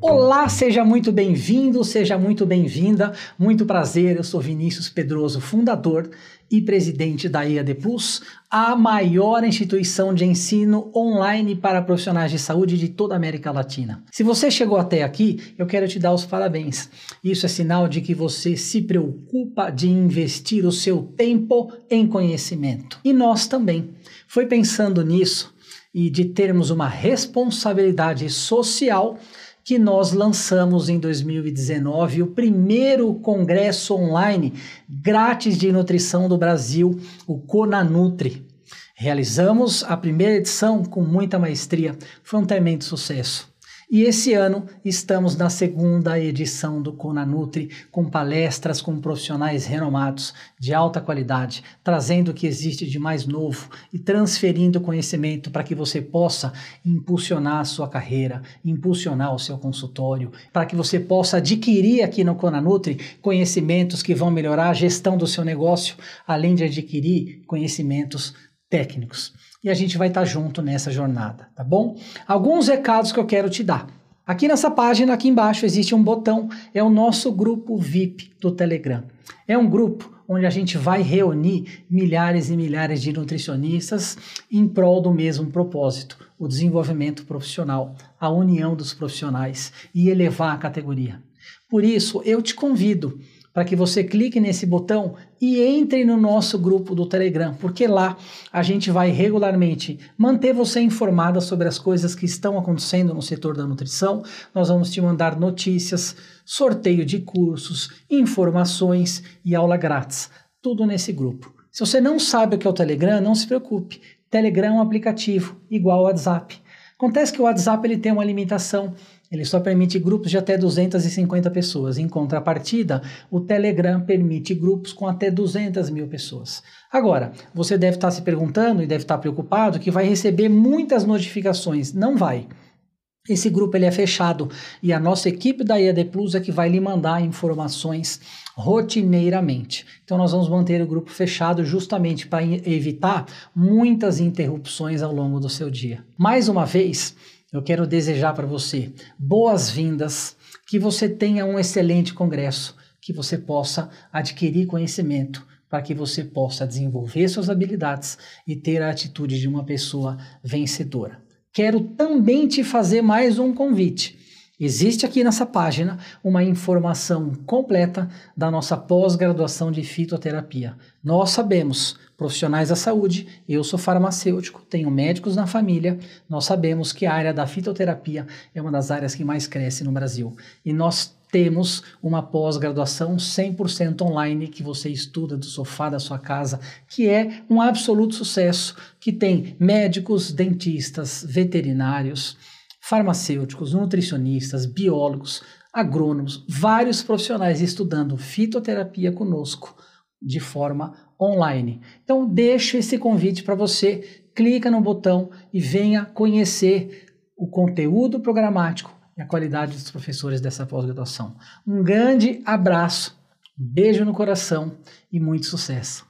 Olá, seja muito bem-vindo, seja muito bem-vinda. Muito prazer, eu sou Vinícius Pedroso, fundador e presidente da IAD Plus, a maior instituição de ensino online para profissionais de saúde de toda a América Latina. Se você chegou até aqui, eu quero te dar os parabéns. Isso é sinal de que você se preocupa de investir o seu tempo em conhecimento. E nós também. Foi pensando nisso e de termos uma responsabilidade social que nós lançamos em 2019 o primeiro congresso online grátis de nutrição do Brasil, o Conanutri. Realizamos a primeira edição com muita maestria, foi um tremendo sucesso. E esse ano estamos na segunda edição do Conanutri, com palestras com profissionais renomados, de alta qualidade, trazendo o que existe de mais novo e transferindo conhecimento para que você possa impulsionar a sua carreira, impulsionar o seu consultório, para que você possa adquirir aqui no Conanutri conhecimentos que vão melhorar a gestão do seu negócio, além de adquirir conhecimentos técnicos e a gente vai estar junto nessa jornada, tá bom? Alguns recados que eu quero te dar. Aqui nessa página, aqui embaixo, existe um botão, é o nosso grupo VIP do Telegram. É um grupo onde a gente vai reunir milhares e milhares de nutricionistas em prol do mesmo propósito, o desenvolvimento profissional, a união dos profissionais e elevar a categoria. Por isso, eu te convido para que você clique nesse botão e entre no nosso grupo do Telegram, porque lá a gente vai regularmente manter você informada sobre as coisas que estão acontecendo no setor da nutrição. Nós vamos te mandar notícias, sorteio de cursos, informações e aula grátis, tudo nesse grupo. Se você não sabe o que é o Telegram, não se preocupe. Telegram é um aplicativo igual ao WhatsApp. Acontece que o WhatsApp ele tem uma limitação ele só permite grupos de até 250 pessoas. Em contrapartida, o Telegram permite grupos com até 200 mil pessoas. Agora, você deve estar se perguntando e deve estar preocupado que vai receber muitas notificações. Não vai. Esse grupo ele é fechado e a nossa equipe da IAD Plus é que vai lhe mandar informações rotineiramente. Então nós vamos manter o grupo fechado justamente para evitar muitas interrupções ao longo do seu dia. Mais uma vez, eu quero desejar para você boas-vindas, que você tenha um excelente congresso, que você possa adquirir conhecimento, para que você possa desenvolver suas habilidades e ter a atitude de uma pessoa vencedora. Quero também te fazer mais um convite. Existe aqui nessa página uma informação completa da nossa pós-graduação de fitoterapia. Nós sabemos, profissionais da saúde, eu sou farmacêutico, tenho médicos na família, nós sabemos que a área da fitoterapia é uma das áreas que mais cresce no Brasil. E nós temos uma pós-graduação 100% online que você estuda do sofá da sua casa, que é um absoluto sucesso, que tem médicos, dentistas, veterinários, farmacêuticos, nutricionistas, biólogos, agrônomos, vários profissionais estudando fitoterapia conosco de forma online. Então, deixo esse convite para você, clica no botão e venha conhecer o conteúdo programático e a qualidade dos professores dessa pós-graduação. Um grande abraço, um beijo no coração e muito sucesso.